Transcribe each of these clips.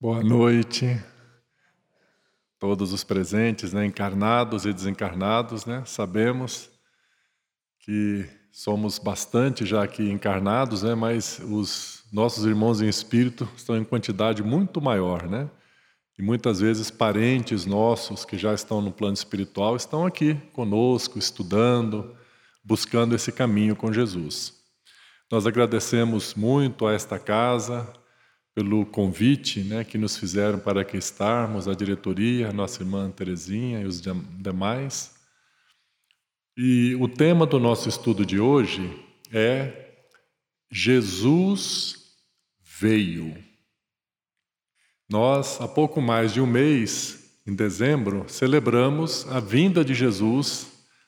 Boa noite, todos os presentes, né, encarnados e desencarnados, né? Sabemos que somos bastante já aqui encarnados, né? Mas os nossos irmãos em espírito estão em quantidade muito maior, né? E muitas vezes parentes nossos que já estão no plano espiritual estão aqui conosco, estudando, buscando esse caminho com Jesus. Nós agradecemos muito a esta casa, pelo convite né, que nos fizeram para aqui estarmos, a diretoria, a nossa irmã Terezinha e os demais. E o tema do nosso estudo de hoje é Jesus veio. Nós, há pouco mais de um mês, em dezembro, celebramos a vinda de Jesus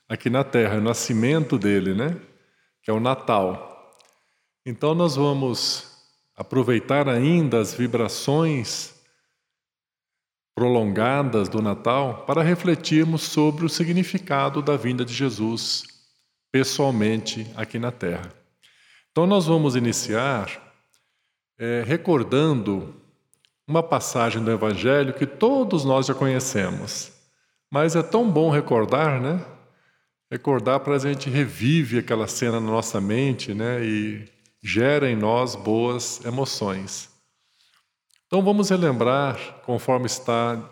aqui na Terra, o nascimento dele, né? Que é o Natal. Então nós vamos aproveitar ainda as vibrações prolongadas do Natal para refletirmos sobre o significado da vinda de Jesus pessoalmente aqui na Terra. Então, nós vamos iniciar é, recordando uma passagem do Evangelho que todos nós já conhecemos, mas é tão bom recordar, né? Recordar para a gente revive aquela cena na nossa mente, né? E gera em nós boas emoções. Então vamos relembrar, conforme está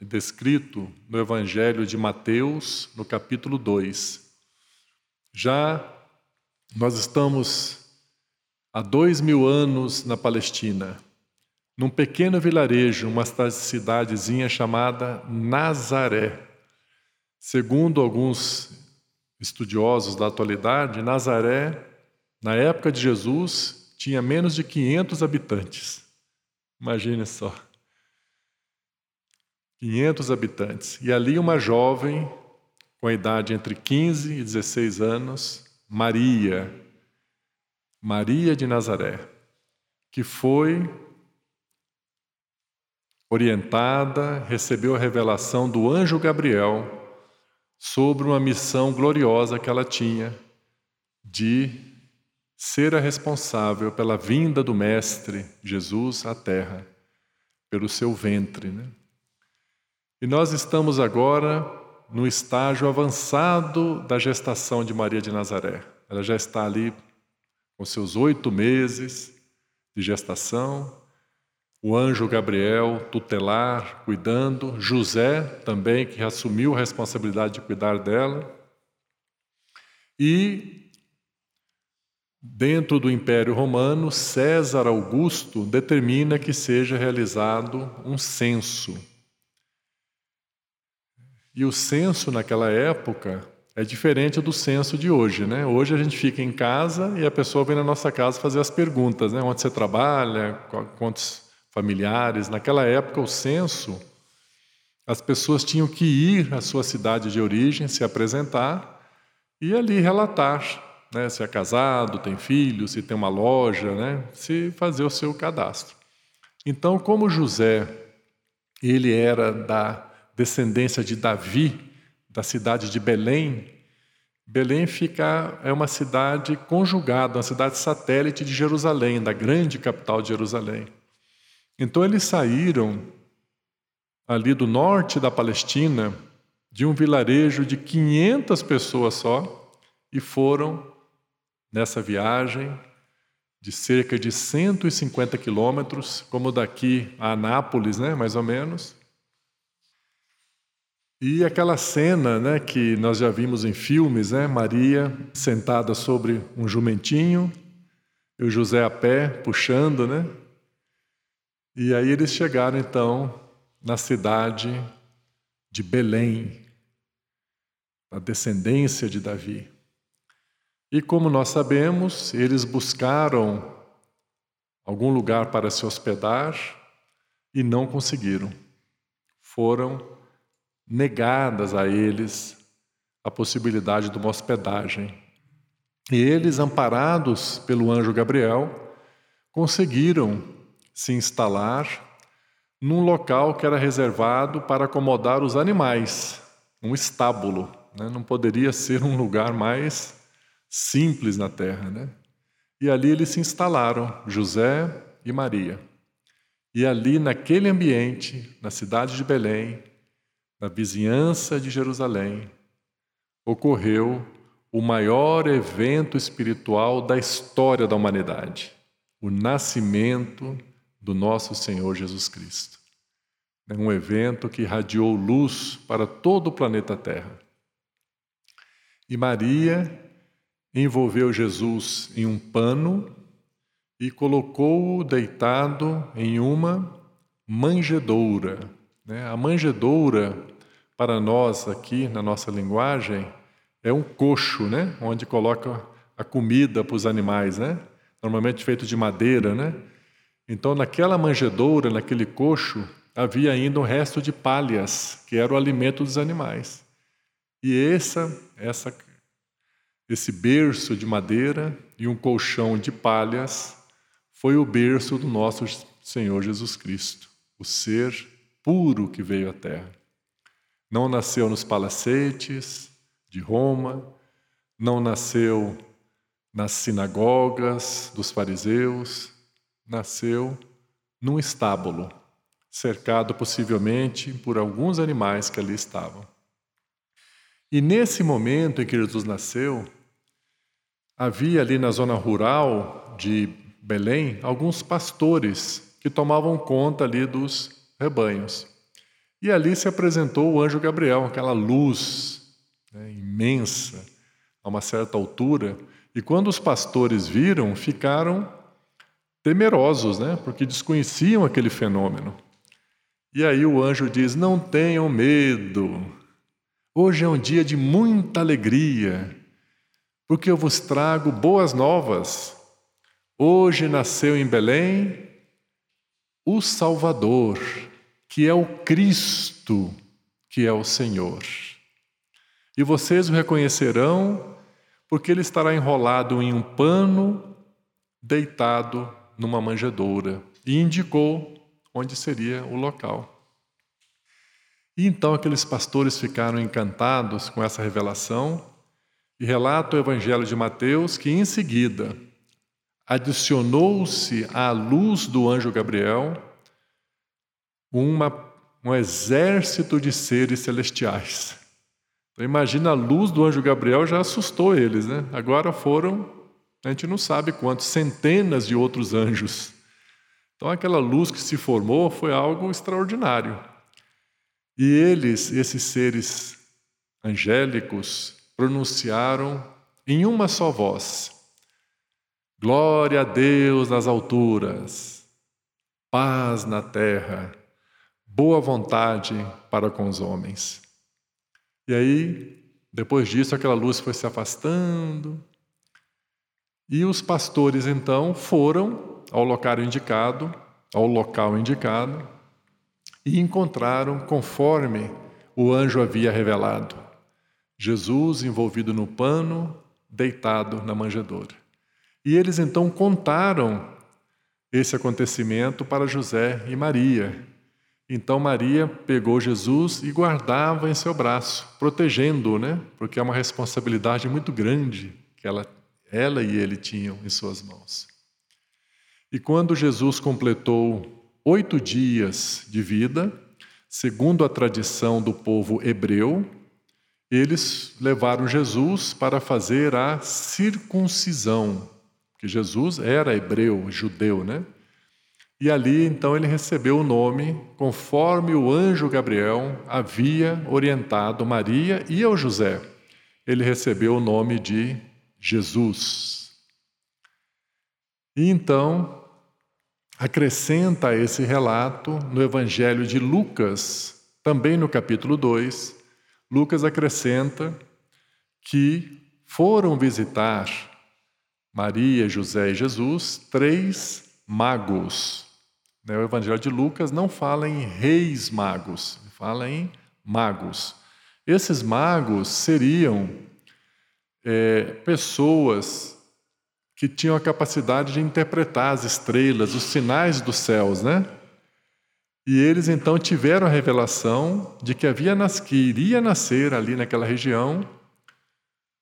descrito no Evangelho de Mateus, no capítulo 2. Já nós estamos há dois mil anos na Palestina, num pequeno vilarejo, uma cidadezinha chamada Nazaré. Segundo alguns estudiosos da atualidade, Nazaré na época de Jesus, tinha menos de 500 habitantes. Imagine só. 500 habitantes. E ali uma jovem com a idade entre 15 e 16 anos, Maria, Maria de Nazaré, que foi orientada, recebeu a revelação do anjo Gabriel sobre uma missão gloriosa que ela tinha de ser a responsável pela vinda do Mestre Jesus à Terra, pelo seu ventre. Né? E nós estamos agora no estágio avançado da gestação de Maria de Nazaré. Ela já está ali com seus oito meses de gestação, o anjo Gabriel tutelar, cuidando, José também, que assumiu a responsabilidade de cuidar dela. E Dentro do Império Romano, César Augusto determina que seja realizado um censo. E o censo naquela época é diferente do censo de hoje, né? Hoje a gente fica em casa e a pessoa vem na nossa casa fazer as perguntas, né? Onde você trabalha, quantos familiares. Naquela época o censo, as pessoas tinham que ir à sua cidade de origem, se apresentar e ali relatar né? se é casado, tem filhos, se tem uma loja, né? se fazer o seu cadastro. Então, como José, ele era da descendência de Davi, da cidade de Belém, Belém fica é uma cidade conjugada, uma cidade satélite de Jerusalém, da grande capital de Jerusalém. Então eles saíram ali do norte da Palestina, de um vilarejo de 500 pessoas só, e foram nessa viagem de cerca de 150 quilômetros, como daqui a Anápolis, né, mais ou menos. E aquela cena, né, que nós já vimos em filmes, né, Maria sentada sobre um jumentinho e o José a pé puxando, né? E aí eles chegaram então na cidade de Belém, a descendência de Davi. E como nós sabemos, eles buscaram algum lugar para se hospedar e não conseguiram. Foram negadas a eles a possibilidade de uma hospedagem. E eles, amparados pelo anjo Gabriel, conseguiram se instalar num local que era reservado para acomodar os animais, um estábulo. Né? Não poderia ser um lugar mais simples na terra, né? E ali eles se instalaram, José e Maria. E ali, naquele ambiente, na cidade de Belém, na vizinhança de Jerusalém, ocorreu o maior evento espiritual da história da humanidade, o nascimento do nosso Senhor Jesus Cristo. É um evento que irradiou luz para todo o planeta Terra. E Maria envolveu Jesus em um pano e colocou-o deitado em uma manjedoura. Né? A manjedoura, para nós aqui na nossa linguagem, é um coxo, né? onde coloca a comida para os animais, né? normalmente feito de madeira. Né? Então, naquela manjedoura, naquele coxo, havia ainda um resto de palhas, que era o alimento dos animais. E essa, essa, esse berço de madeira e um colchão de palhas foi o berço do nosso Senhor Jesus Cristo, o ser puro que veio à Terra. Não nasceu nos palacetes, de Roma, não nasceu nas sinagogas dos fariseus, nasceu num estábulo, cercado possivelmente por alguns animais que ali estavam. E nesse momento em que Jesus nasceu, havia ali na zona rural de Belém alguns pastores que tomavam conta ali dos rebanhos. E ali se apresentou o anjo Gabriel, aquela luz né, imensa, a uma certa altura. E quando os pastores viram, ficaram temerosos, né, porque desconheciam aquele fenômeno. E aí o anjo diz: Não tenham medo, hoje é um dia de muita alegria, porque eu vos trago boas novas. Hoje nasceu em Belém o Salvador, que é o Cristo, que é o Senhor. E vocês o reconhecerão, porque ele estará enrolado em um pano, deitado numa manjedoura. E indicou onde seria o local. E então aqueles pastores ficaram encantados com essa revelação e relata o Evangelho de Mateus que em seguida adicionou-se à luz do anjo Gabriel uma, um exército de seres celestiais então, imagina a luz do anjo Gabriel já assustou eles, né? Agora foram, a gente não sabe quantos, centenas de outros anjos. Então, aquela luz que se formou foi algo extraordinário. E eles, esses seres angélicos, pronunciaram em uma só voz: Glória a Deus nas alturas, paz na terra, boa vontade para com os homens. E aí, depois disso, aquela luz foi se afastando. E os pastores então foram ao local indicado, ao local indicado, e encontraram conforme o anjo havia revelado. Jesus envolvido no pano, deitado na manjedoura. E eles então contaram esse acontecimento para José e Maria, então Maria pegou Jesus e guardava em seu braço, protegendo-o, né? Porque é uma responsabilidade muito grande que ela, ela e ele tinham em suas mãos. E quando Jesus completou oito dias de vida, segundo a tradição do povo hebreu, eles levaram Jesus para fazer a circuncisão, que Jesus era hebreu, judeu, né? E ali então ele recebeu o nome conforme o anjo Gabriel havia orientado Maria e ao José. Ele recebeu o nome de Jesus. E então acrescenta esse relato no Evangelho de Lucas, também no capítulo 2. Lucas acrescenta que foram visitar Maria, José e Jesus três magos né, o Evangelho de Lucas não fala em reis magos, fala em magos. Esses magos seriam é, pessoas que tinham a capacidade de interpretar as estrelas, os sinais dos céus, né? E eles então tiveram a revelação de que havia que iria nascer ali naquela região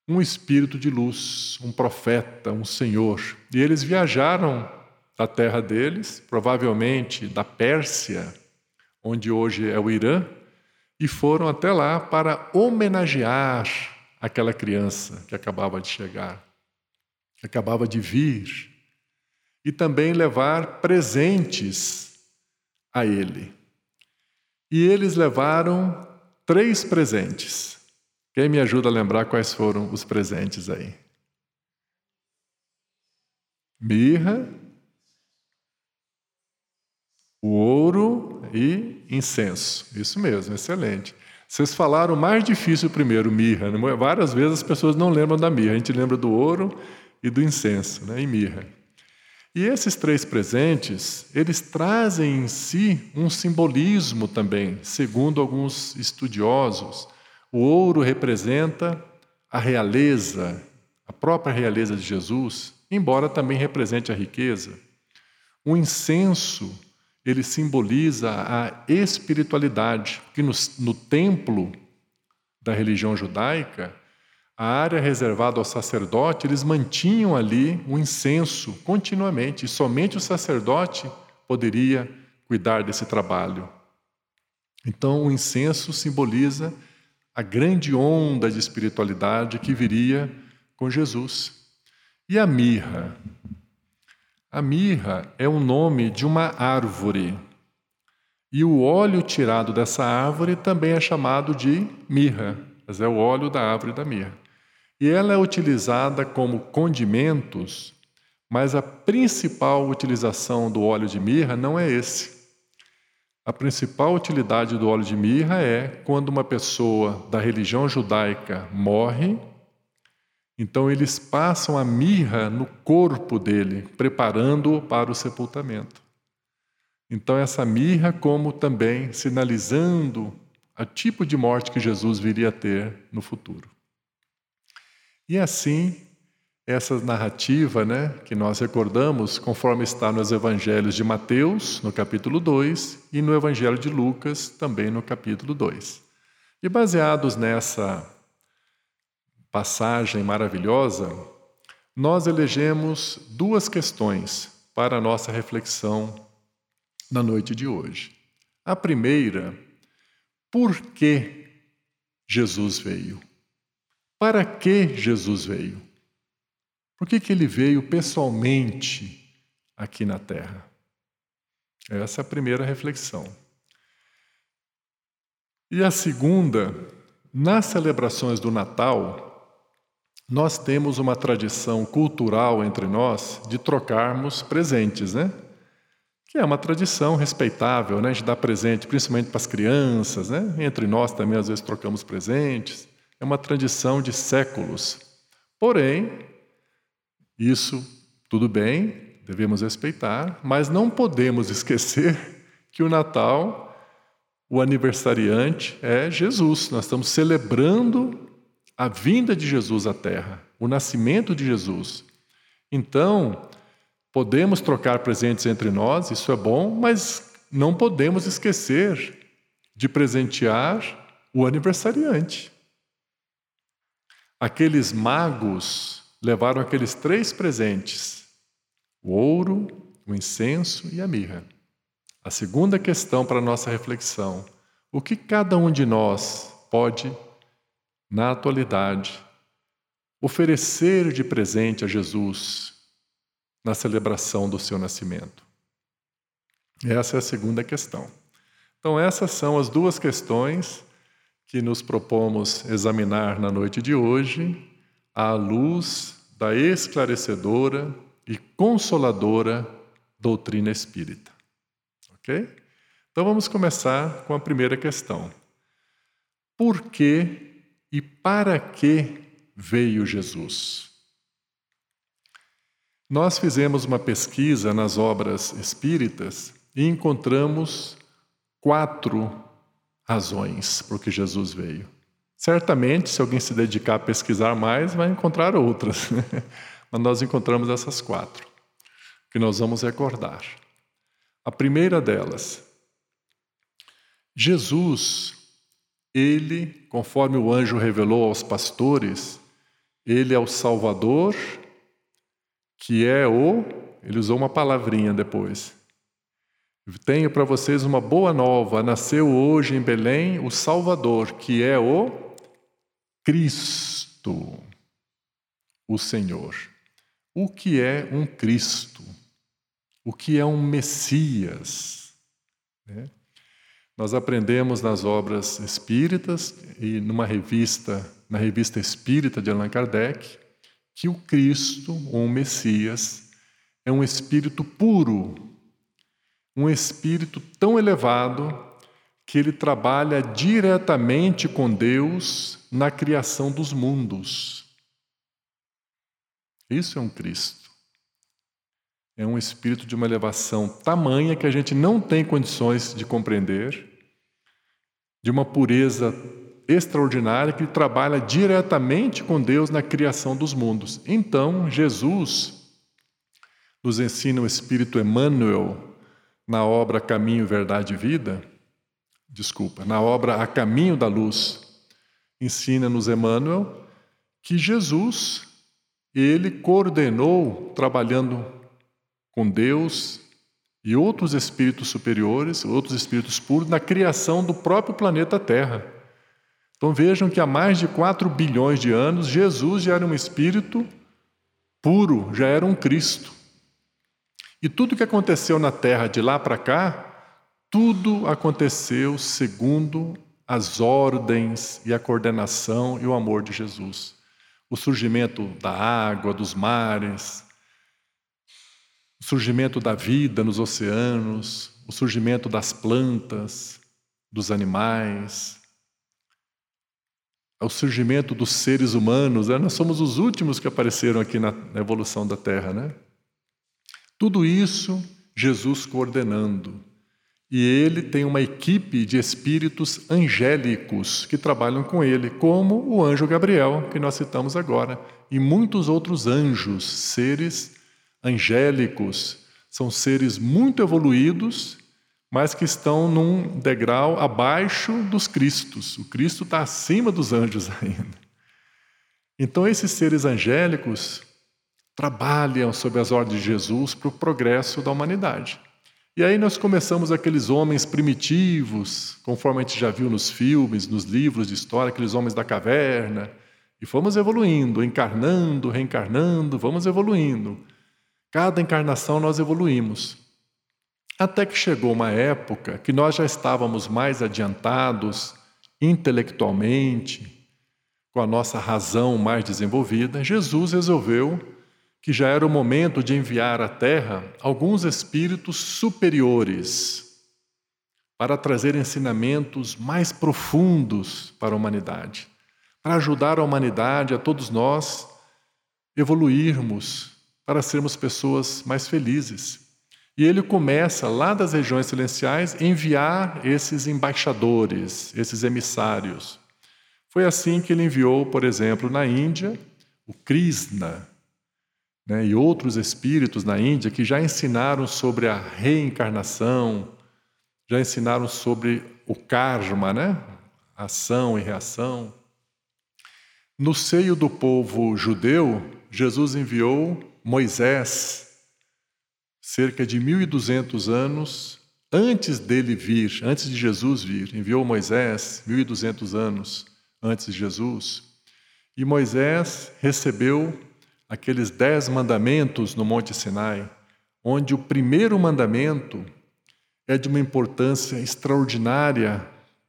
um espírito de luz, um profeta, um senhor. E eles viajaram da terra deles, provavelmente da Pérsia, onde hoje é o Irã, e foram até lá para homenagear aquela criança que acabava de chegar, que acabava de vir, e também levar presentes a ele. E eles levaram três presentes. Quem me ajuda a lembrar quais foram os presentes aí? Mirra, o ouro e incenso. Isso mesmo, excelente. Vocês falaram mais difícil primeiro, mirra. Né? Várias vezes as pessoas não lembram da mirra. A gente lembra do ouro e do incenso, né? e mirra. E esses três presentes, eles trazem em si um simbolismo também, segundo alguns estudiosos. O ouro representa a realeza, a própria realeza de Jesus, embora também represente a riqueza. O incenso ele simboliza a espiritualidade, que no, no templo da religião judaica, a área reservada ao sacerdote, eles mantinham ali o incenso continuamente, e somente o sacerdote poderia cuidar desse trabalho. Então, o incenso simboliza a grande onda de espiritualidade que viria com Jesus. E a mirra? A mirra é o nome de uma árvore. E o óleo tirado dessa árvore também é chamado de mirra, mas é o óleo da árvore da mirra. E ela é utilizada como condimentos, mas a principal utilização do óleo de mirra não é esse. A principal utilidade do óleo de mirra é quando uma pessoa da religião judaica morre então eles passam a mirra no corpo dele, preparando-o para o sepultamento. Então essa mirra como também sinalizando o tipo de morte que Jesus viria a ter no futuro. E assim, essa narrativa, né, que nós recordamos, conforme está nos evangelhos de Mateus, no capítulo 2, e no evangelho de Lucas, também no capítulo 2. E baseados nessa passagem maravilhosa, nós elegemos duas questões para a nossa reflexão na noite de hoje. A primeira, por que Jesus veio? Para que Jesus veio? Por que, que ele veio pessoalmente aqui na Terra? Essa é a primeira reflexão. E a segunda, nas celebrações do Natal, nós temos uma tradição cultural entre nós de trocarmos presentes, né? Que é uma tradição respeitável, né? De dar presente, principalmente para as crianças, né? Entre nós também às vezes trocamos presentes. É uma tradição de séculos. Porém, isso tudo bem, devemos respeitar, mas não podemos esquecer que o Natal, o aniversariante é Jesus. Nós estamos celebrando a vinda de Jesus à Terra, o nascimento de Jesus. Então, podemos trocar presentes entre nós, isso é bom, mas não podemos esquecer de presentear o aniversariante. Aqueles magos levaram aqueles três presentes: o ouro, o incenso e a mirra. A segunda questão para nossa reflexão: o que cada um de nós pode na atualidade, oferecer de presente a Jesus na celebração do seu nascimento? Essa é a segunda questão. Então, essas são as duas questões que nos propomos examinar na noite de hoje, à luz da esclarecedora e consoladora doutrina espírita. Ok? Então vamos começar com a primeira questão. Por que e para que veio Jesus? Nós fizemos uma pesquisa nas obras espíritas e encontramos quatro razões por que Jesus veio. Certamente, se alguém se dedicar a pesquisar mais, vai encontrar outras, mas nós encontramos essas quatro, que nós vamos recordar. A primeira delas, Jesus ele, conforme o anjo revelou aos pastores, ele é o Salvador, que é o Ele usou uma palavrinha depois. Tenho para vocês uma boa nova. Nasceu hoje em Belém o Salvador, que é o Cristo, o Senhor. O que é um Cristo? O que é um Messias? Né? Nós aprendemos nas obras espíritas e numa revista, na revista Espírita de Allan Kardec, que o Cristo, ou o Messias, é um espírito puro, um espírito tão elevado que ele trabalha diretamente com Deus na criação dos mundos. Isso é um Cristo. É um espírito de uma elevação tamanha que a gente não tem condições de compreender, de uma pureza extraordinária que trabalha diretamente com Deus na criação dos mundos. Então, Jesus nos ensina o Espírito Emmanuel na obra Caminho, Verdade e Vida, desculpa, na obra A Caminho da Luz, ensina-nos Emmanuel que Jesus, ele coordenou, trabalhando com Deus e outros espíritos superiores, outros espíritos puros, na criação do próprio planeta Terra. Então vejam que há mais de 4 bilhões de anos, Jesus já era um espírito puro, já era um Cristo. E tudo que aconteceu na terra de lá para cá, tudo aconteceu segundo as ordens e a coordenação e o amor de Jesus. O surgimento da água, dos mares, o surgimento da vida nos oceanos, o surgimento das plantas, dos animais, o surgimento dos seres humanos. Né? Nós somos os últimos que apareceram aqui na evolução da Terra, né? Tudo isso Jesus coordenando. E ele tem uma equipe de espíritos angélicos que trabalham com ele, como o anjo Gabriel, que nós citamos agora, e muitos outros anjos, seres angélicos. São seres muito evoluídos, mas que estão num degrau abaixo dos Cristos. O Cristo está acima dos anjos ainda. Então, esses seres angélicos trabalham sob as ordens de Jesus para o progresso da humanidade. E aí nós começamos aqueles homens primitivos, conforme a gente já viu nos filmes, nos livros de história, aqueles homens da caverna, e fomos evoluindo, encarnando, reencarnando, vamos evoluindo. Cada encarnação nós evoluímos. Até que chegou uma época que nós já estávamos mais adiantados intelectualmente, com a nossa razão mais desenvolvida, Jesus resolveu que já era o momento de enviar à Terra alguns espíritos superiores para trazer ensinamentos mais profundos para a humanidade, para ajudar a humanidade, a todos nós, evoluirmos para sermos pessoas mais felizes. E ele começa lá das regiões celestiais enviar esses embaixadores, esses emissários. Foi assim que ele enviou, por exemplo, na Índia, o Krishna, né, e outros espíritos na Índia que já ensinaram sobre a reencarnação, já ensinaram sobre o karma, né? ação e reação. No seio do povo judeu, Jesus enviou Moisés, cerca de 1.200 anos antes dele vir, antes de Jesus vir. Enviou Moisés 1.200 anos antes de Jesus. E Moisés recebeu aqueles dez mandamentos no Monte Sinai, onde o primeiro mandamento é de uma importância extraordinária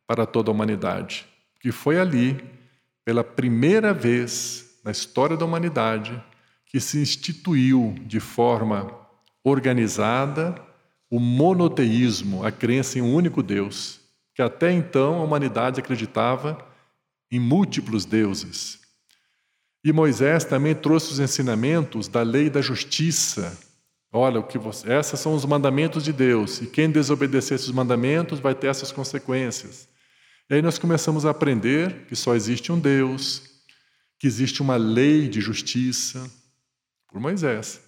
para toda a humanidade, que foi ali, pela primeira vez na história da humanidade, que se instituiu de forma organizada o monoteísmo, a crença em um único Deus, que até então a humanidade acreditava em múltiplos deuses. E Moisés também trouxe os ensinamentos da lei da justiça. Olha, o que você, esses são os mandamentos de Deus, e quem desobedecer esses mandamentos vai ter essas consequências. E aí nós começamos a aprender que só existe um Deus, que existe uma lei de justiça, por Moisés.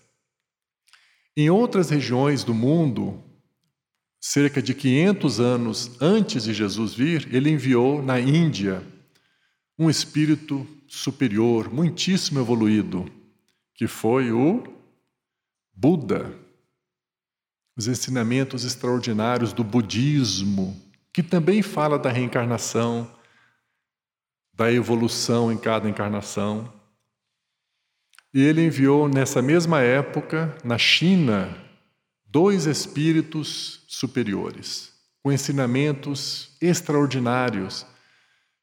Em outras regiões do mundo, cerca de 500 anos antes de Jesus vir, ele enviou na Índia um espírito superior, muitíssimo evoluído, que foi o Buda, os ensinamentos extraordinários do budismo, que também fala da reencarnação, da evolução em cada encarnação. E ele enviou nessa mesma época, na China, dois espíritos superiores, com ensinamentos extraordinários,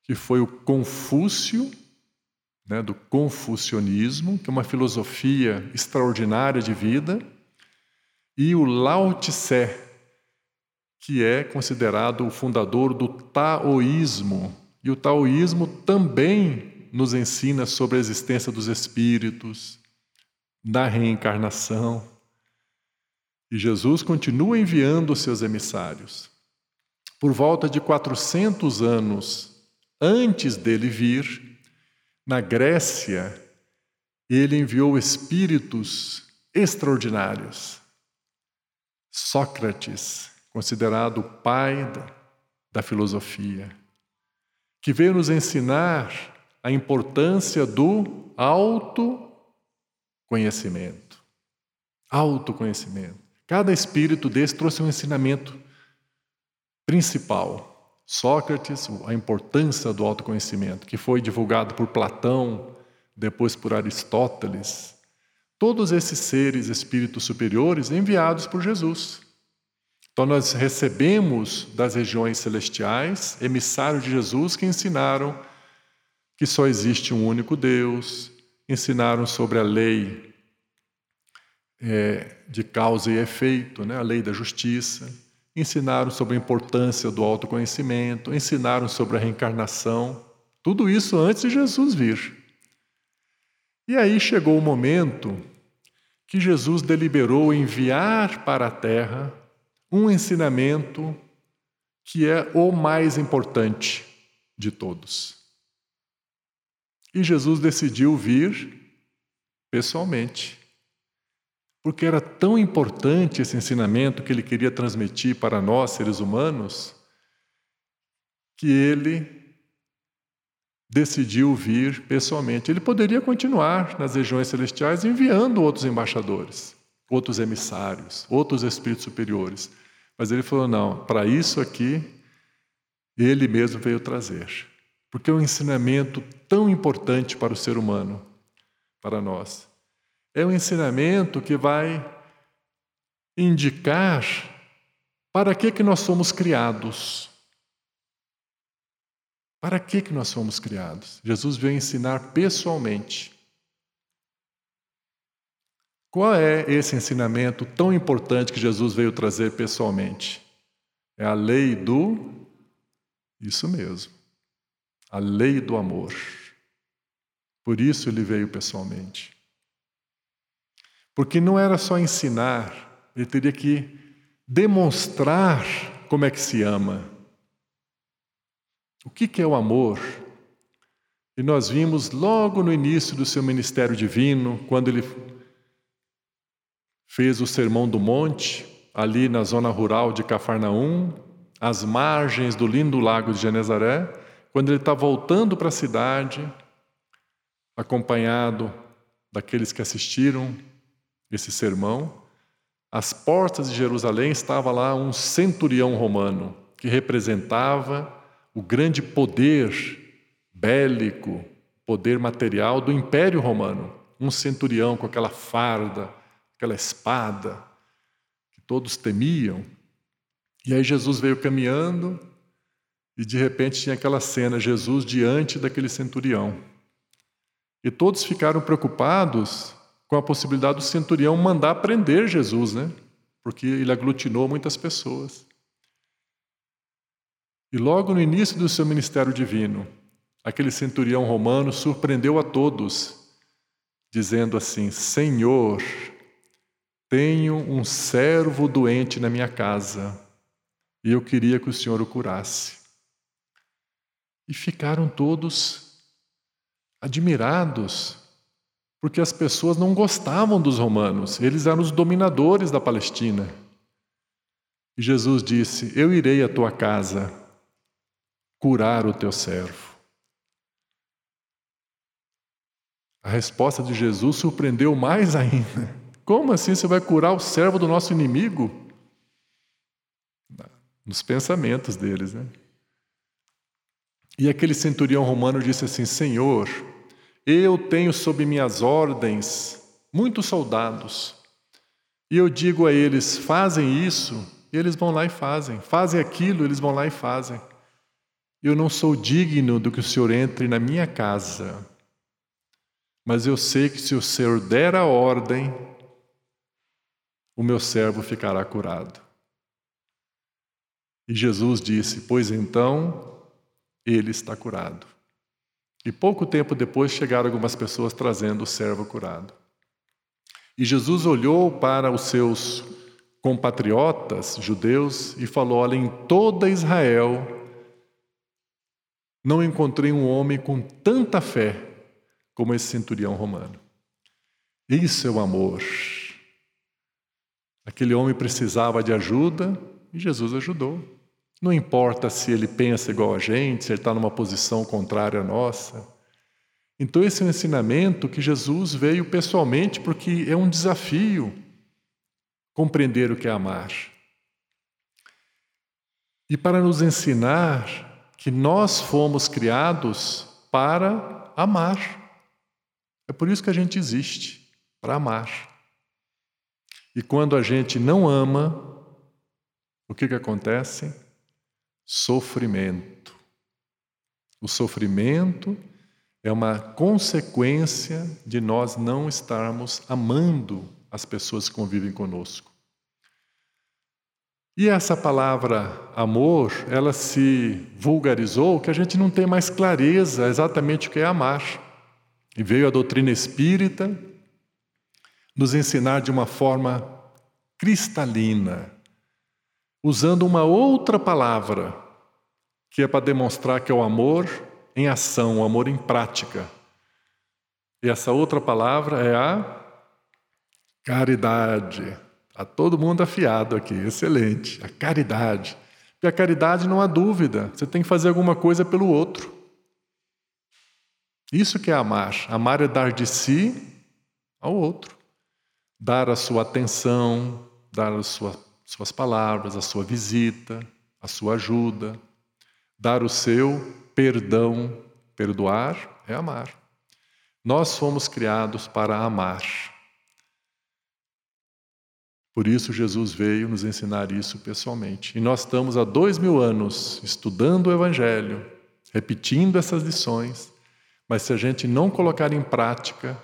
que foi o Confúcio, né, do confucionismo, que é uma filosofia extraordinária de vida, e o Lao Tse, que é considerado o fundador do taoísmo. E o taoísmo também nos ensina sobre a existência dos espíritos, da reencarnação. E Jesus continua enviando os seus emissários. Por volta de 400 anos antes dele vir, na Grécia, ele enviou espíritos extraordinários Sócrates, considerado o pai da, filosofia, que veio nos ensinar a importância do autoconhecimento. Autoconhecimento. Cada espírito desse trouxe um ensinamento principal. Sócrates, a importância do autoconhecimento, que foi divulgado por Platão, depois por Aristóteles, todos esses seres, espíritos superiores, enviados por Jesus. Então, nós recebemos das regiões celestiais emissários de Jesus que ensinaram que só existe um único Deus, ensinaram sobre a lei é, de causa e efeito, né, a lei da justiça, ensinaram sobre a importância do autoconhecimento, ensinaram sobre a reencarnação, tudo isso antes de Jesus vir. E aí chegou o momento que Jesus deliberou enviar para a terra um ensinamento que é o mais importante de todos. E Jesus decidiu vir pessoalmente, porque era tão importante esse ensinamento que ele queria transmitir para nós, seres humanos, que ele decidiu vir pessoalmente. Ele poderia continuar nas regiões celestiais enviando outros embaixadores, outros emissários, outros espíritos superiores. Mas ele falou: não, para isso aqui, ele mesmo veio trazer. Porque é um ensinamento tão importante para o ser humano, para nós. É um ensinamento que vai indicar para que, que nós somos criados. Para que, que nós fomos criados? Jesus veio ensinar pessoalmente. Qual é esse ensinamento tão importante que Jesus veio trazer pessoalmente? É a lei do. Isso mesmo. A lei do amor. Por isso ele veio pessoalmente. Porque não era só ensinar, ele teria que demonstrar como é que se ama. O que é o amor? E nós vimos logo no início do seu ministério divino, quando ele fez o Sermão do Monte, ali na zona rural de Cafarnaum, às margens do lindo lago de Genezaré, quando ele está voltando para a cidade, acompanhado daqueles que assistiram esse sermão, às portas de Jerusalém estava lá um centurião romano que representava o grande poder bélico, poder material do Império Romano. Um centurião com aquela farda, aquela espada, que todos temiam. E aí Jesus veio caminhando e de repente tinha aquela cena, Jesus diante daquele centurião. E todos ficaram preocupados com a possibilidade do centurião mandar prender Jesus, né? Porque ele aglutinou muitas pessoas. E logo no início do seu ministério divino, aquele centurião romano surpreendeu a todos, dizendo assim: Senhor, tenho um servo doente na minha casa e eu queria que o Senhor o curasse. E ficaram todos admirados, porque as pessoas não gostavam dos romanos, eles eram os dominadores da Palestina. E Jesus disse: Eu irei à tua casa curar o teu servo. A resposta de Jesus surpreendeu mais ainda. Como assim você vai curar o servo do nosso inimigo? Nos pensamentos deles, né? E aquele centurião romano disse assim: Senhor, eu tenho sob minhas ordens muitos soldados, e eu digo a eles: fazem isso, e eles vão lá e fazem, fazem aquilo, eles vão lá e fazem. Eu não sou digno do que o Senhor entre na minha casa, mas eu sei que se o Senhor der a ordem, o meu servo ficará curado. E Jesus disse: Pois então, ele está curado. E pouco tempo depois chegaram algumas pessoas trazendo o servo curado. E Jesus olhou para os seus compatriotas judeus e falou: Olha, em toda Israel não encontrei um homem com tanta fé como esse centurião romano. Isso é o amor. Aquele homem precisava de ajuda e Jesus ajudou. Não importa se ele pensa igual a gente, se ele está numa posição contrária à nossa. Então, esse é um ensinamento que Jesus veio pessoalmente, porque é um desafio compreender o que é amar. E para nos ensinar que nós fomos criados para amar. É por isso que a gente existe para amar. E quando a gente não ama, o que, que acontece? Sofrimento. O sofrimento é uma consequência de nós não estarmos amando as pessoas que convivem conosco. E essa palavra amor, ela se vulgarizou que a gente não tem mais clareza exatamente o que é amar. E veio a doutrina espírita nos ensinar de uma forma cristalina, usando uma outra palavra, que é para demonstrar que é o amor em ação, o amor em prática. E essa outra palavra é a caridade. Está todo mundo afiado aqui, excelente. A caridade. Porque a caridade não há dúvida, você tem que fazer alguma coisa pelo outro. Isso que é amar. Amar é dar de si ao outro. Dar a sua atenção, dar as sua, suas palavras, a sua visita, a sua ajuda. Dar o seu perdão. Perdoar é amar. Nós fomos criados para amar. Por isso, Jesus veio nos ensinar isso pessoalmente. E nós estamos há dois mil anos estudando o Evangelho, repetindo essas lições, mas se a gente não colocar em prática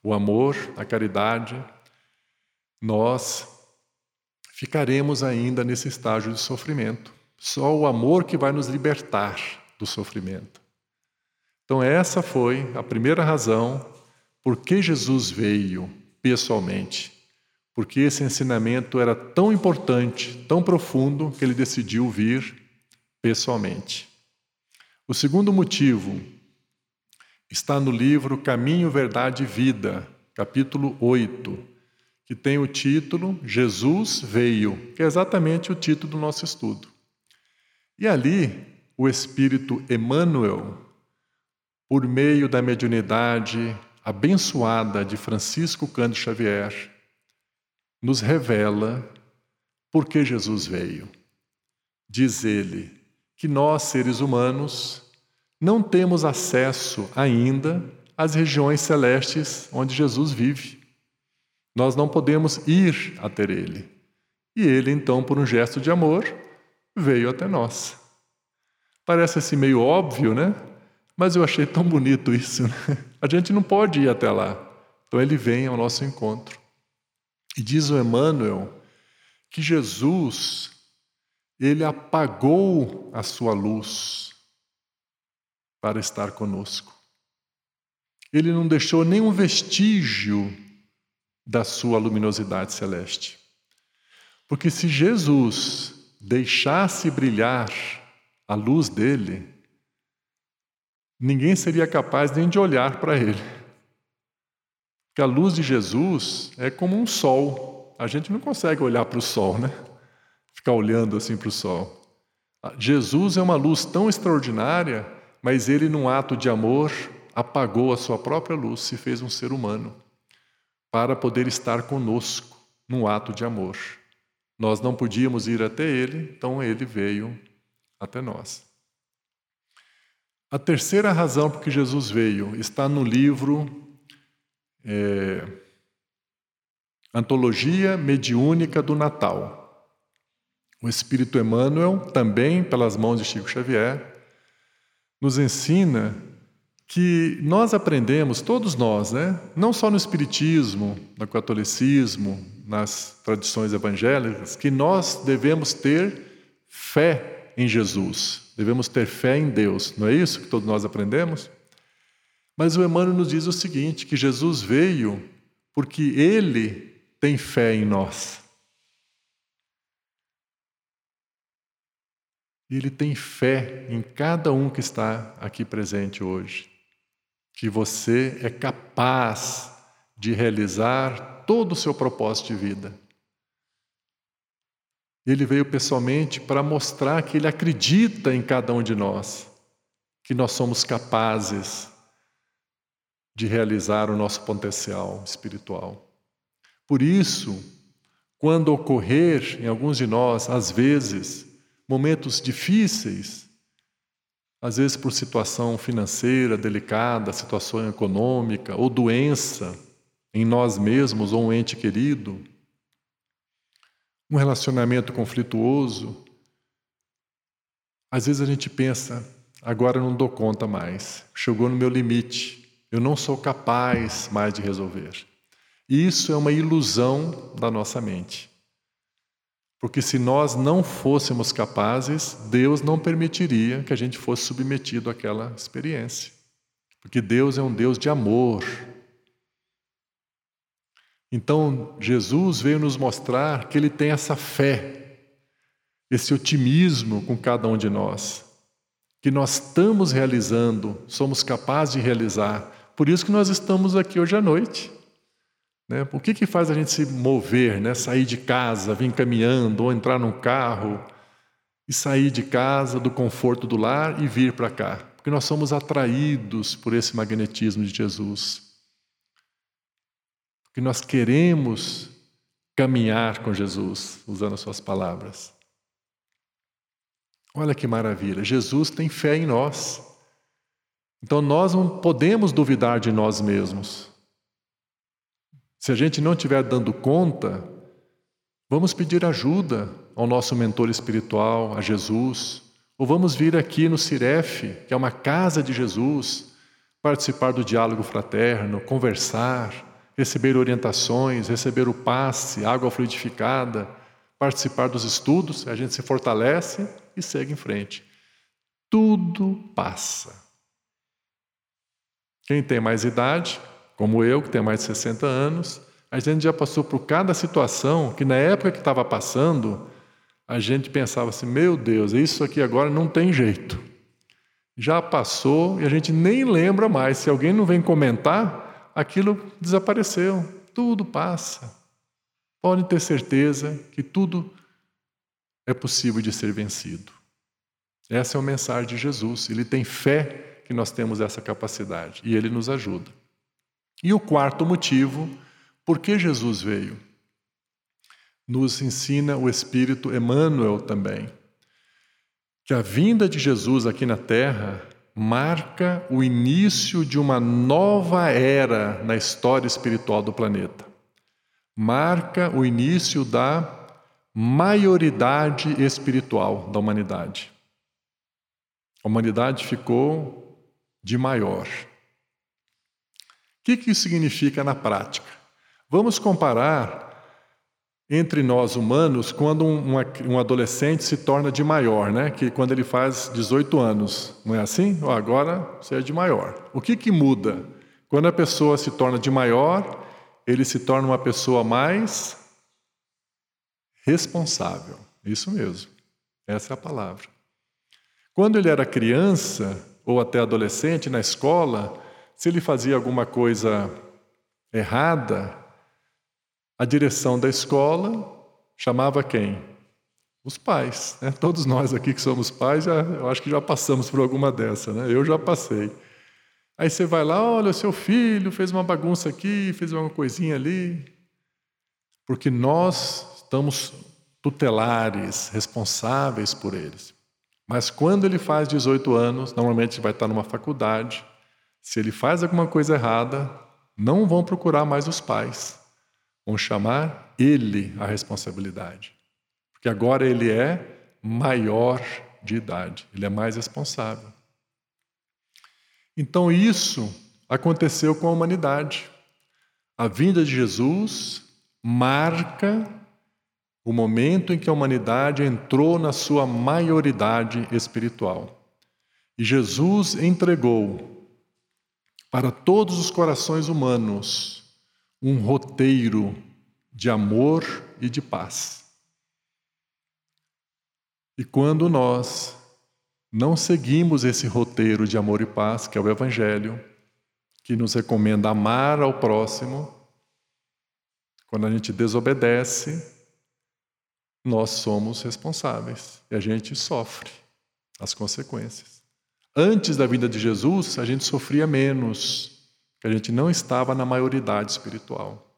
o amor, a caridade, nós ficaremos ainda nesse estágio de sofrimento. Só o amor que vai nos libertar do sofrimento. Então, essa foi a primeira razão por que Jesus veio pessoalmente. Porque esse ensinamento era tão importante, tão profundo, que ele decidiu vir pessoalmente. O segundo motivo está no livro Caminho, Verdade e Vida, capítulo 8, que tem o título Jesus Veio, que é exatamente o título do nosso estudo. E ali, o Espírito Emmanuel, por meio da mediunidade abençoada de Francisco Cândido Xavier, nos revela por que Jesus veio. Diz ele que nós, seres humanos, não temos acesso ainda às regiões celestes onde Jesus vive. Nós não podemos ir até Ele. E Ele, então, por um gesto de amor, veio até nós. Parece assim meio óbvio, né? Mas eu achei tão bonito isso. Né? A gente não pode ir até lá. Então Ele vem ao nosso encontro. E diz o Emmanuel que Jesus, ele apagou a sua luz para estar conosco. Ele não deixou nenhum vestígio da sua luminosidade celeste. Porque se Jesus deixasse brilhar a luz dele, ninguém seria capaz nem de olhar para ele. Porque a luz de Jesus é como um sol. A gente não consegue olhar para o sol, né? Ficar olhando assim para o sol. Jesus é uma luz tão extraordinária mas ele, num ato de amor, apagou a sua própria luz, se fez um ser humano. Para poder estar conosco num ato de amor. Nós não podíamos ir até ele, então ele veio até nós. A terceira razão por que Jesus veio está no livro é, Antologia Mediúnica do Natal. O Espírito Emmanuel, também pelas mãos de Chico Xavier, nos ensina que nós aprendemos, todos nós, né? não só no Espiritismo, no catolicismo, nas tradições evangélicas, que nós devemos ter fé em Jesus, devemos ter fé em Deus, não é isso que todos nós aprendemos? Mas o Emmanuel nos diz o seguinte: que Jesus veio porque ele tem fé em nós. Ele tem fé em cada um que está aqui presente hoje que você é capaz de realizar todo o seu propósito de vida. Ele veio pessoalmente para mostrar que ele acredita em cada um de nós, que nós somos capazes de realizar o nosso potencial espiritual. Por isso, quando ocorrer em alguns de nós, às vezes, momentos difíceis, às vezes por situação financeira delicada, situação econômica ou doença em nós mesmos ou um ente querido, um relacionamento conflituoso. Às vezes a gente pensa, agora eu não dou conta mais, chegou no meu limite, eu não sou capaz mais de resolver. Isso é uma ilusão da nossa mente. Porque se nós não fôssemos capazes, Deus não permitiria que a gente fosse submetido àquela experiência. Porque Deus é um Deus de amor. Então, Jesus veio nos mostrar que Ele tem essa fé, esse otimismo com cada um de nós, que nós estamos realizando, somos capazes de realizar. Por isso que nós estamos aqui hoje à noite. Né? O que, que faz a gente se mover, né? sair de casa, vir caminhando, ou entrar num carro e sair de casa, do conforto do lar e vir para cá? Porque nós somos atraídos por esse magnetismo de Jesus. Porque nós queremos caminhar com Jesus, usando as suas palavras. Olha que maravilha, Jesus tem fé em nós. Então nós não podemos duvidar de nós mesmos. Se a gente não estiver dando conta, vamos pedir ajuda ao nosso mentor espiritual, a Jesus, ou vamos vir aqui no Ciref, que é uma casa de Jesus, participar do diálogo fraterno, conversar, receber orientações, receber o passe, água fluidificada, participar dos estudos, a gente se fortalece e segue em frente. Tudo passa. Quem tem mais idade, como eu, que tenho mais de 60 anos, a gente já passou por cada situação que na época que estava passando, a gente pensava assim: meu Deus, isso aqui agora não tem jeito. Já passou e a gente nem lembra mais. Se alguém não vem comentar, aquilo desapareceu. Tudo passa. Podem ter certeza que tudo é possível de ser vencido. Essa é a mensagem de Jesus. Ele tem fé que nós temos essa capacidade e ele nos ajuda. E o quarto motivo, por que Jesus veio? Nos ensina o Espírito Emmanuel também, que a vinda de Jesus aqui na Terra marca o início de uma nova era na história espiritual do planeta. Marca o início da maioridade espiritual da humanidade. A humanidade ficou de maior. O que, que isso significa na prática? Vamos comparar entre nós humanos quando um, um, adolescente se torna de maior, né? Que quando ele faz 18 anos, não é assim? Oh, agora você é de maior. O que, que muda? Quando a pessoa se torna de maior, ele se torna uma pessoa mais responsável. Isso mesmo. Essa é a palavra. Quando ele era criança ou até adolescente na escola, se ele fazia alguma coisa errada, a direção da escola chamava quem? Os pais. Né? Todos nós aqui que somos pais, já, eu acho que já passamos por alguma dessa. Né? Eu já passei. Aí você vai lá, olha, o seu filho fez uma bagunça aqui, fez uma coisinha ali. Porque nós estamos tutelares, responsáveis por eles. Mas quando ele faz 18 anos, normalmente vai estar numa faculdade. Se ele faz alguma coisa errada, não vão procurar mais os pais. Vão chamar ele a responsabilidade. Porque agora ele é maior de idade, ele é mais responsável. Então isso aconteceu com a humanidade. A vinda de Jesus marca o momento em que a humanidade entrou na sua maioridade espiritual. E Jesus entregou para todos os corações humanos um roteiro de amor e de paz. E quando nós não seguimos esse roteiro de amor e paz, que é o Evangelho, que nos recomenda amar ao próximo, quando a gente desobedece, nós somos responsáveis e a gente sofre as consequências. Antes da vinda de Jesus, a gente sofria menos, a gente não estava na maioridade espiritual.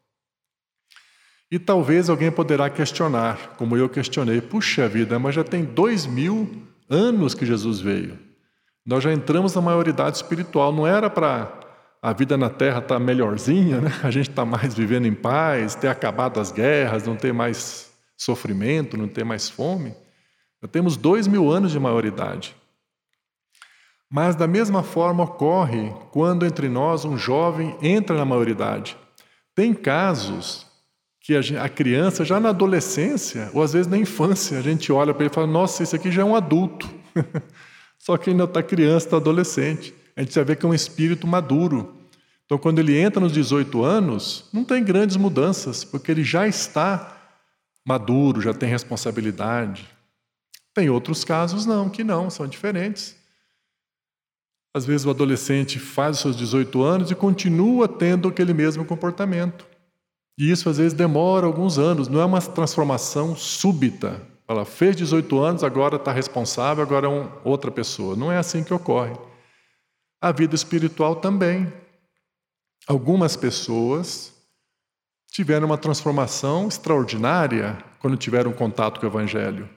E talvez alguém poderá questionar, como eu questionei, puxa vida, mas já tem dois mil anos que Jesus veio. Nós já entramos na maioridade espiritual, não era para a vida na Terra estar tá melhorzinha, né? a gente está mais vivendo em paz, ter acabado as guerras, não ter mais sofrimento, não ter mais fome. Já temos dois mil anos de maioridade. Mas da mesma forma ocorre quando entre nós um jovem entra na maioridade. Tem casos que a, criança, já na adolescência, ou às vezes na infância, a gente olha para ele e fala: Nossa, esse aqui já é um adulto. Só que ainda está criança, está adolescente. A gente já vê que é um espírito maduro. Então, quando ele entra nos 18 anos, não tem grandes mudanças, porque ele já está maduro, já tem responsabilidade. Tem outros casos não, que não, são diferentes. Às vezes o adolescente faz os seus 18 anos e continua tendo aquele mesmo comportamento. E isso às vezes demora alguns anos, não é uma transformação súbita. Ela fez 18 anos, agora está responsável, agora é um, outra pessoa. Não é assim que ocorre. A vida espiritual também. Algumas pessoas tiveram uma transformação extraordinária quando tiveram contato com o Evangelho.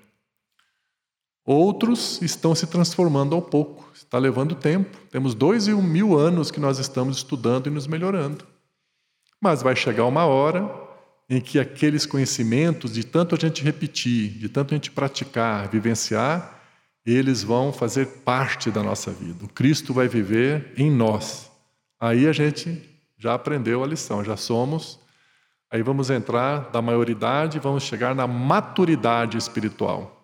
Outros estão se transformando ao pouco, está levando tempo. Temos dois e um mil anos que nós estamos estudando e nos melhorando. Mas vai chegar uma hora em que aqueles conhecimentos, de tanto a gente repetir, de tanto a gente praticar, vivenciar, eles vão fazer parte da nossa vida. O Cristo vai viver em nós. Aí a gente já aprendeu a lição, já somos Aí vamos entrar da maioridade, vamos chegar na maturidade espiritual.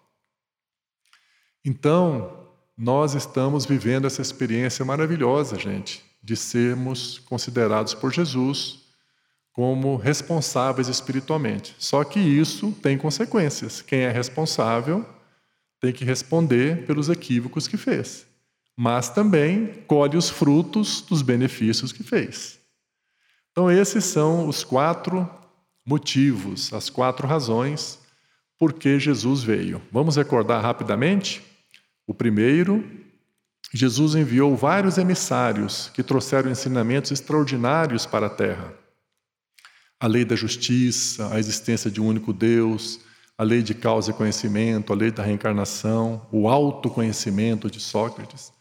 Então, nós estamos vivendo essa experiência maravilhosa, gente, de sermos considerados por Jesus como responsáveis espiritualmente. Só que isso tem consequências. Quem é responsável tem que responder pelos equívocos que fez, mas também colhe os frutos dos benefícios que fez. Então, esses são os quatro motivos, as quatro razões por que Jesus veio. Vamos recordar rapidamente? O primeiro, Jesus enviou vários emissários que trouxeram ensinamentos extraordinários para a terra. A lei da justiça, a existência de um único Deus, a lei de causa e conhecimento, a lei da reencarnação, o autoconhecimento de Sócrates.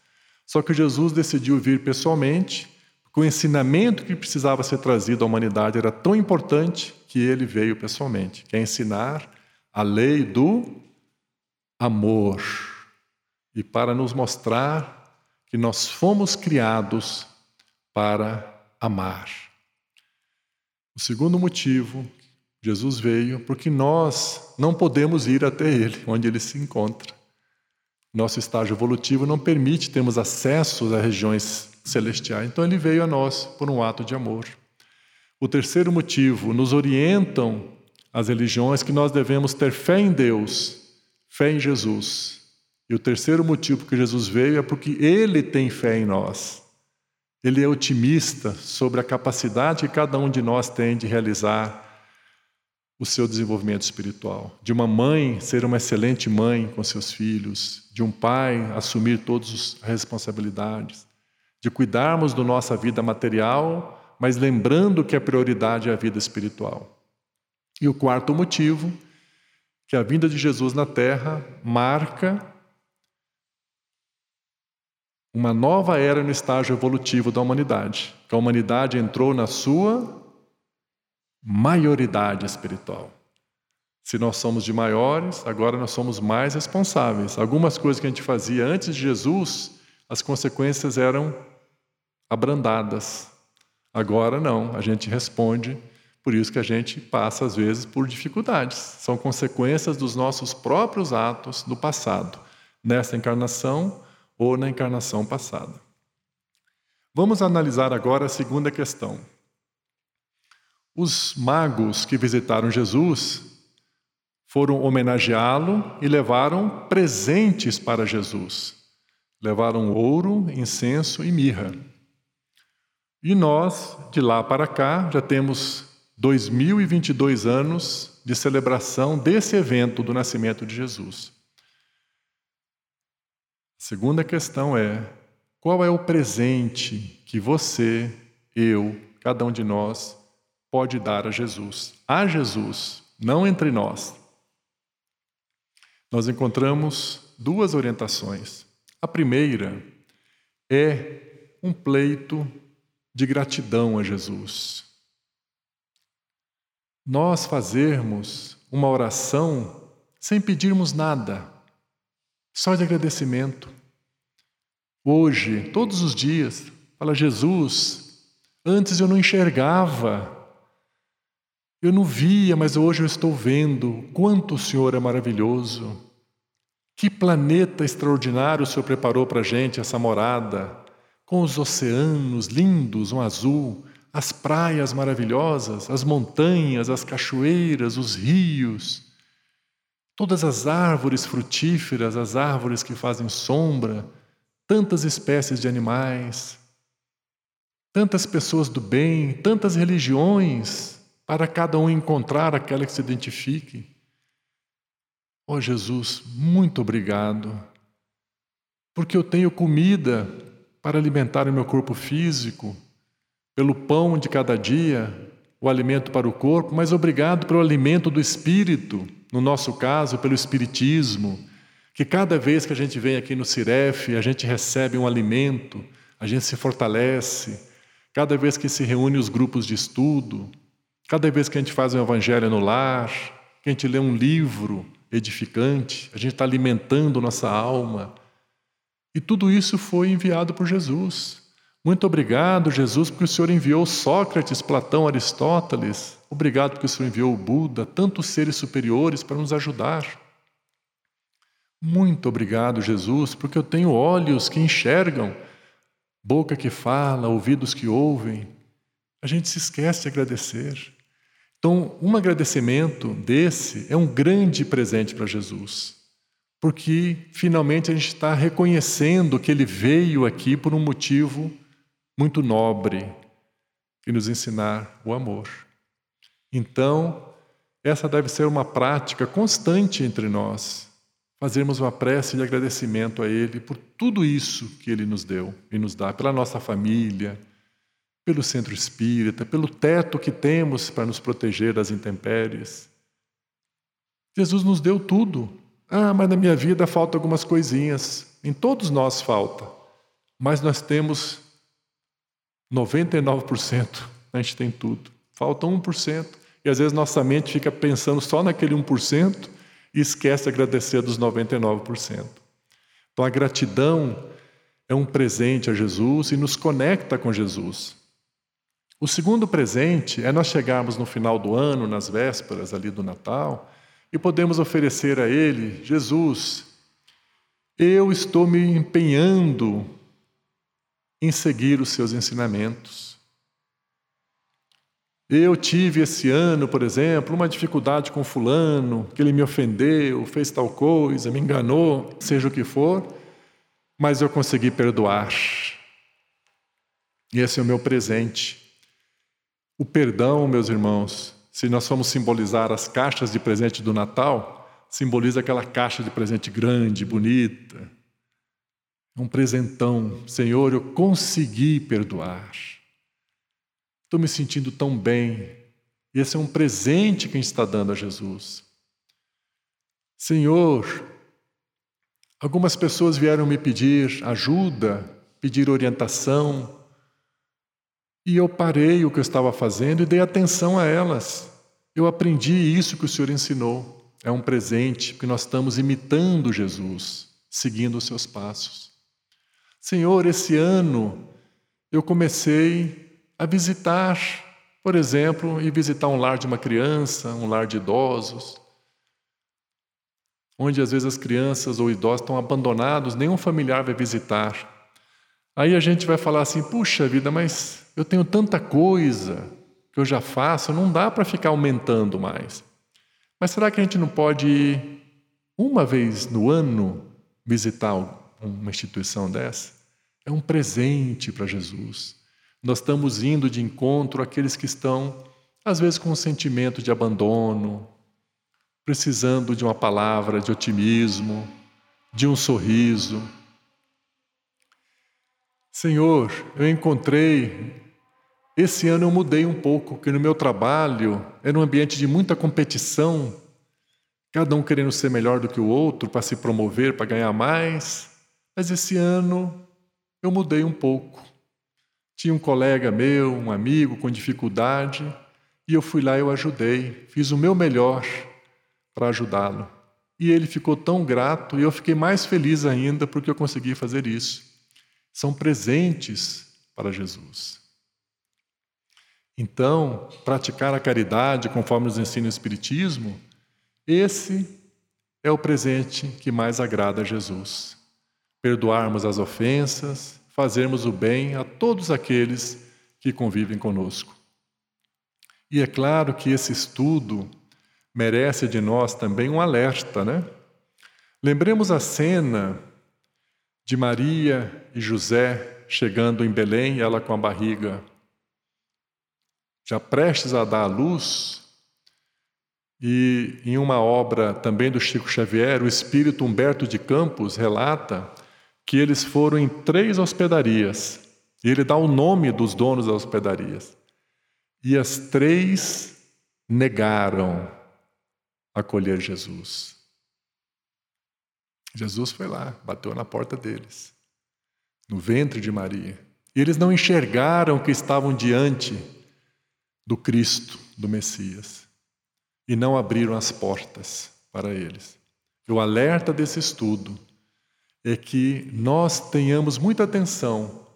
Só que Jesus decidiu vir pessoalmente que o ensinamento que precisava ser trazido à humanidade era tão importante que ele veio pessoalmente, que é ensinar a lei do amor e para nos mostrar que nós fomos criados para amar. O segundo motivo, Jesus veio porque nós não podemos ir até ele, onde ele se encontra. Nosso estágio evolutivo não permite termos acesso às regiões celestiais. Então ele veio a nós por um ato de amor. O terceiro motivo, nos orientam as religiões que nós devemos ter fé em Deus, fé em Jesus. E o terceiro motivo que Jesus veio é porque ele tem fé em nós. Ele é otimista sobre a capacidade que cada um de nós tem de realizar o seu desenvolvimento espiritual. De uma mãe ser uma excelente mãe com seus filhos, de um pai assumir todas as responsabilidades de cuidarmos da nossa vida material, mas lembrando que a prioridade é a vida espiritual. E o quarto motivo, que a vinda de Jesus na Terra marca uma nova era no estágio evolutivo da humanidade. Que a humanidade entrou na sua maioridade espiritual. Se nós somos de maiores, agora nós somos mais responsáveis. Algumas coisas que a gente fazia antes de Jesus, as consequências eram abrandadas. Agora não, a gente responde, por isso que a gente passa às vezes por dificuldades. São consequências dos nossos próprios atos do passado, nessa encarnação ou na encarnação passada. Vamos analisar agora a segunda questão. Os magos que visitaram Jesus foram homenageá-lo e levaram presentes para Jesus. Levaram ouro, incenso e mirra. E nós, de lá para cá, já temos 2022 anos de celebração desse evento do nascimento de Jesus. Segunda questão é: qual é o presente que você, eu, cada um de nós pode dar a Jesus? A Jesus, não entre nós. Nós encontramos duas orientações. A primeira é um pleito de gratidão a Jesus. Nós fazermos uma oração sem pedirmos nada, só de agradecimento. Hoje, todos os dias, fala Jesus, antes eu não enxergava, eu não via, mas hoje eu estou vendo quanto o Senhor é maravilhoso. Que planeta extraordinário o Senhor preparou para a gente, essa morada com os oceanos lindos, um azul, as praias maravilhosas, as montanhas, as cachoeiras, os rios, todas as árvores frutíferas, as árvores que fazem sombra, tantas espécies de animais, tantas pessoas do bem, tantas religiões, para cada um encontrar aquela que se identifique. Oh Jesus, muito obrigado, porque eu tenho comida para alimentar o meu corpo físico, pelo pão de cada dia, o alimento para o corpo, mas obrigado pelo alimento do espírito, no nosso caso, pelo espiritismo, que cada vez que a gente vem aqui no Ciref, a gente recebe um alimento, a gente se fortalece, cada vez que se reúne os grupos de estudo, cada vez que a gente faz um evangelho no lar, que a gente lê um livro edificante, a gente está alimentando nossa alma, e tudo isso foi enviado por Jesus. Muito obrigado, Jesus, porque o Senhor enviou Sócrates, Platão, Aristóteles. Obrigado porque o Senhor enviou o Buda, tantos seres superiores para nos ajudar. Muito obrigado, Jesus, porque eu tenho olhos que enxergam, boca que fala, ouvidos que ouvem. A gente se esquece de agradecer. Então, um agradecimento desse é um grande presente para Jesus porque finalmente a gente está reconhecendo que ele veio aqui por um motivo muito nobre, que nos ensinar o amor. Então, essa deve ser uma prática constante entre nós, fazermos uma prece de agradecimento a Ele por tudo isso que Ele nos deu e nos dá, pela nossa família, pelo centro espírita, pelo teto que temos para nos proteger das intempéries. Jesus nos deu tudo, ah, mas na minha vida falta algumas coisinhas. Em todos nós falta. Mas nós temos 99%. A gente tem tudo. Falta 1%. E às vezes nossa mente fica pensando só naquele 1% e esquece de agradecer dos 99%. Então a gratidão é um presente a Jesus e nos conecta com Jesus. O segundo presente é nós chegarmos no final do ano, nas vésperas ali do Natal, e podemos oferecer a Ele: Jesus, eu estou me empenhando em seguir os seus ensinamentos. Eu tive esse ano, por exemplo, uma dificuldade com Fulano, que ele me ofendeu, fez tal coisa, me enganou, seja o que for, mas eu consegui perdoar. E esse é o meu presente. O perdão, meus irmãos, se nós formos simbolizar as caixas de presente do Natal, simboliza aquela caixa de presente grande, bonita. Um presentão. Senhor, eu consegui perdoar. Estou me sentindo tão bem. Esse é um presente que a gente está dando a Jesus. Senhor, algumas pessoas vieram me pedir ajuda, pedir orientação, e eu parei o que eu estava fazendo e dei atenção a elas. Eu aprendi isso que o Senhor ensinou. É um presente, porque nós estamos imitando Jesus, seguindo os seus passos. Senhor, esse ano eu comecei a visitar, por exemplo, e visitar um lar de uma criança, um lar de idosos, onde às vezes as crianças ou idosos estão abandonados, nenhum familiar vai visitar. Aí a gente vai falar assim: puxa vida, mas eu tenho tanta coisa que eu já faço, não dá para ficar aumentando mais. Mas será que a gente não pode ir uma vez no ano visitar uma instituição dessa? É um presente para Jesus. Nós estamos indo de encontro àqueles que estão, às vezes, com um sentimento de abandono, precisando de uma palavra de otimismo, de um sorriso. Senhor, eu encontrei. Esse ano eu mudei um pouco, porque no meu trabalho era um ambiente de muita competição, cada um querendo ser melhor do que o outro para se promover, para ganhar mais. Mas esse ano eu mudei um pouco. Tinha um colega meu, um amigo com dificuldade, e eu fui lá e eu ajudei, fiz o meu melhor para ajudá-lo. E ele ficou tão grato e eu fiquei mais feliz ainda porque eu consegui fazer isso são presentes para Jesus. Então, praticar a caridade conforme nos ensina o Espiritismo, esse é o presente que mais agrada a Jesus. Perdoarmos as ofensas, fazermos o bem a todos aqueles que convivem conosco. E é claro que esse estudo merece de nós também um alerta, né? Lembremos a cena de Maria e José chegando em Belém, ela com a barriga já prestes a dar à luz. E em uma obra também do Chico Xavier, o espírito Humberto de Campos relata que eles foram em três hospedarias. E ele dá o nome dos donos das hospedarias. E as três negaram acolher Jesus. Jesus foi lá, bateu na porta deles, no ventre de Maria. E eles não enxergaram que estavam diante do Cristo, do Messias, e não abriram as portas para eles. O alerta desse estudo é que nós tenhamos muita atenção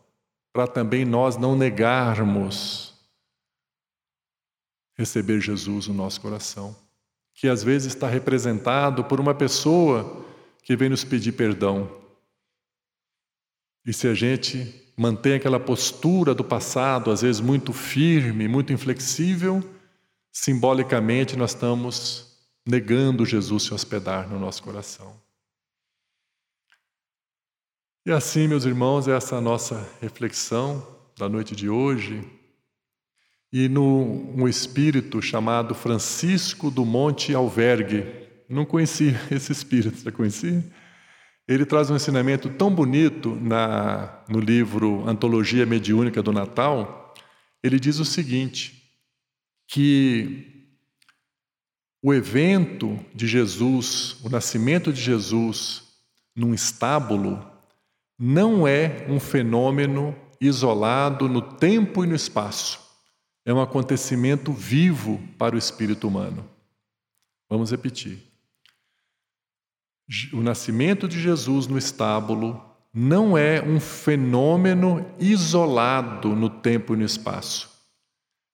para também nós não negarmos receber Jesus no nosso coração, que às vezes está representado por uma pessoa que vem nos pedir perdão. E se a gente mantém aquela postura do passado, às vezes muito firme, muito inflexível, simbolicamente nós estamos negando Jesus se hospedar no nosso coração. E assim, meus irmãos, essa é a nossa reflexão da noite de hoje. E no um espírito chamado Francisco do Monte Alvergue, não conhecia esse espírito, já conhecia? Ele traz um ensinamento tão bonito na, no livro Antologia Mediúnica do Natal. Ele diz o seguinte: que o evento de Jesus, o nascimento de Jesus num estábulo, não é um fenômeno isolado no tempo e no espaço. É um acontecimento vivo para o espírito humano. Vamos repetir o nascimento de Jesus no estábulo não é um fenômeno isolado no tempo e no espaço.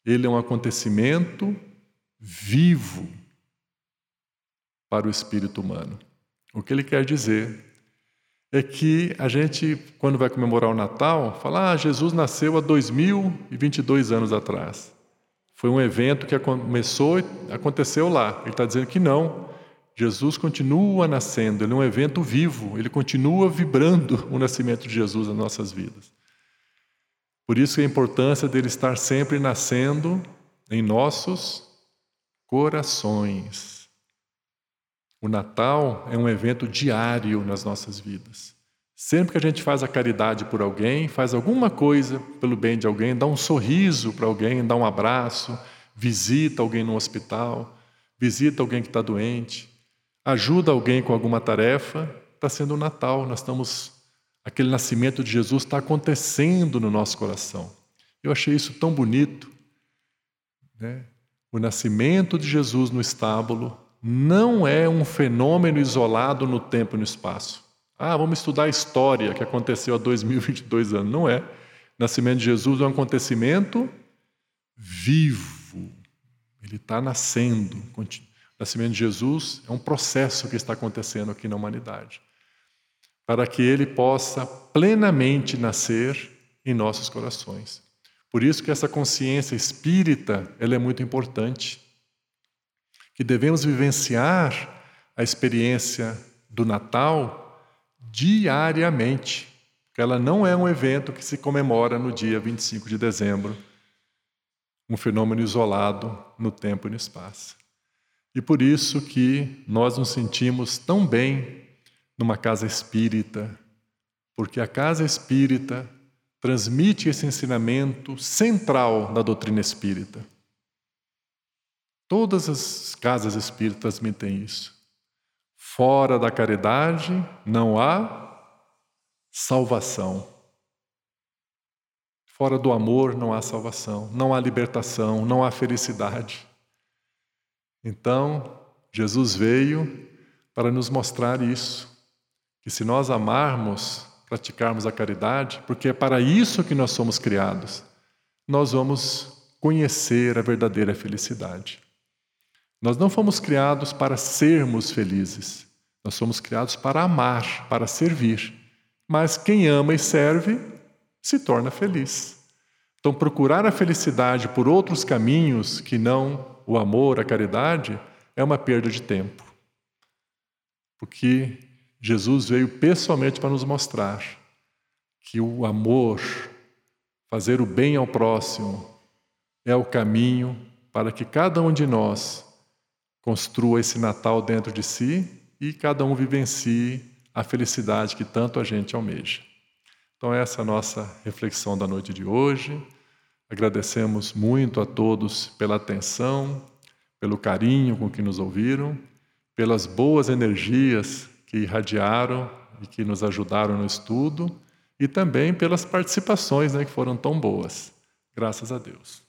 Ele é um acontecimento vivo para o espírito humano. O que ele quer dizer é que a gente, quando vai comemorar o Natal, fala: ah, Jesus nasceu há 2022 anos atrás. Foi um evento que começou e aconteceu lá. Ele está dizendo que não. Jesus continua nascendo, ele é um evento vivo, ele continua vibrando o nascimento de Jesus nas nossas vidas. Por isso a importância dele estar sempre nascendo em nossos corações. O Natal é um evento diário nas nossas vidas. Sempre que a gente faz a caridade por alguém, faz alguma coisa pelo bem de alguém, dá um sorriso para alguém, dá um abraço, visita alguém no hospital, visita alguém que está doente, ajuda alguém com alguma tarefa, está sendo o Natal. Nós estamos. Aquele nascimento de Jesus está acontecendo no nosso coração. Eu achei isso tão bonito. Né? O nascimento de Jesus no estábulo não é um fenômeno isolado no tempo e no espaço. Ah, vamos estudar a história que aconteceu há 2022 anos. Não é. O nascimento de Jesus é um acontecimento vivo. Ele está nascendo. O nascimento de Jesus é um processo que está acontecendo aqui na humanidade. Para que ele possa plenamente nascer em nossos corações. Por isso que essa consciência espírita ela é muito importante. Que devemos vivenciar a experiência do Natal diariamente. Ela não é um evento que se comemora no dia 25 de dezembro, um fenômeno isolado no tempo e no espaço. E por isso que nós nos sentimos tão bem numa casa espírita, porque a casa espírita transmite esse ensinamento central da doutrina espírita. Todas as casas espíritas transmitem isso. Fora da caridade não há salvação. Fora do amor não há salvação, não há libertação, não há felicidade. Então, Jesus veio para nos mostrar isso, que se nós amarmos, praticarmos a caridade, porque é para isso que nós somos criados, nós vamos conhecer a verdadeira felicidade. Nós não fomos criados para sermos felizes. Nós somos criados para amar, para servir. Mas quem ama e serve se torna feliz. Então, procurar a felicidade por outros caminhos que não o amor, a caridade, é uma perda de tempo. Porque Jesus veio pessoalmente para nos mostrar que o amor, fazer o bem ao próximo, é o caminho para que cada um de nós construa esse Natal dentro de si e cada um vivencie a felicidade que tanto a gente almeja. Então, essa é a nossa reflexão da noite de hoje. Agradecemos muito a todos pela atenção, pelo carinho com que nos ouviram, pelas boas energias que irradiaram e que nos ajudaram no estudo e também pelas participações né, que foram tão boas. Graças a Deus.